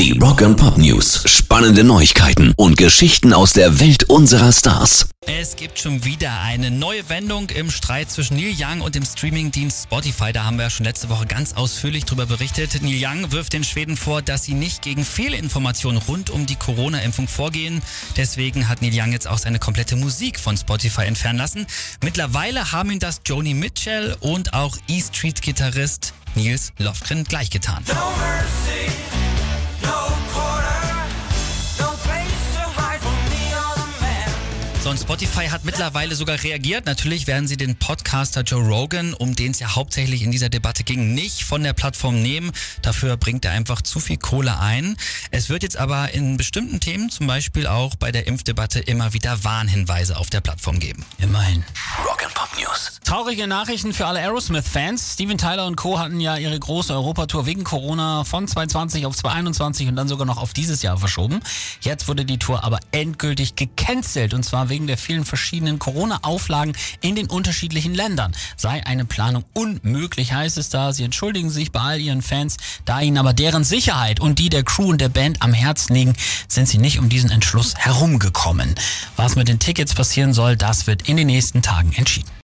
Die Rock and Pop News. Spannende Neuigkeiten und Geschichten aus der Welt unserer Stars. Es gibt schon wieder eine neue Wendung im Streit zwischen Neil Young und dem Streamingdienst Spotify. Da haben wir ja schon letzte Woche ganz ausführlich drüber berichtet. Neil Young wirft den Schweden vor, dass sie nicht gegen Fehlinformationen rund um die Corona-Impfung vorgehen. Deswegen hat Neil Young jetzt auch seine komplette Musik von Spotify entfernen lassen. Mittlerweile haben ihm das Joni Mitchell und auch E-Street-Gitarrist Nils Lofgren gleichgetan. No mercy, So, und Spotify hat mittlerweile sogar reagiert. Natürlich werden sie den Podcaster Joe Rogan, um den es ja hauptsächlich in dieser Debatte ging, nicht von der Plattform nehmen. Dafür bringt er einfach zu viel Kohle ein. Es wird jetzt aber in bestimmten Themen, zum Beispiel auch bei der Impfdebatte, immer wieder Warnhinweise auf der Plattform geben. Immerhin. Rock and Pop News. Traurige Nachrichten für alle Aerosmith-Fans. Steven Tyler und Co. hatten ja ihre große Europatour wegen Corona von 2020 auf 2021 und dann sogar noch auf dieses Jahr verschoben. Jetzt wurde die Tour aber endgültig gecancelt und zwar wegen der vielen verschiedenen Corona-Auflagen in den unterschiedlichen Ländern. Sei eine Planung unmöglich, heißt es da. Sie entschuldigen sich bei all ihren Fans. Da ihnen aber deren Sicherheit und die der Crew und der Band am Herzen liegen, sind sie nicht um diesen Entschluss herumgekommen. Was mit den Tickets passieren soll, das wird in den nächsten Tagen entschieden.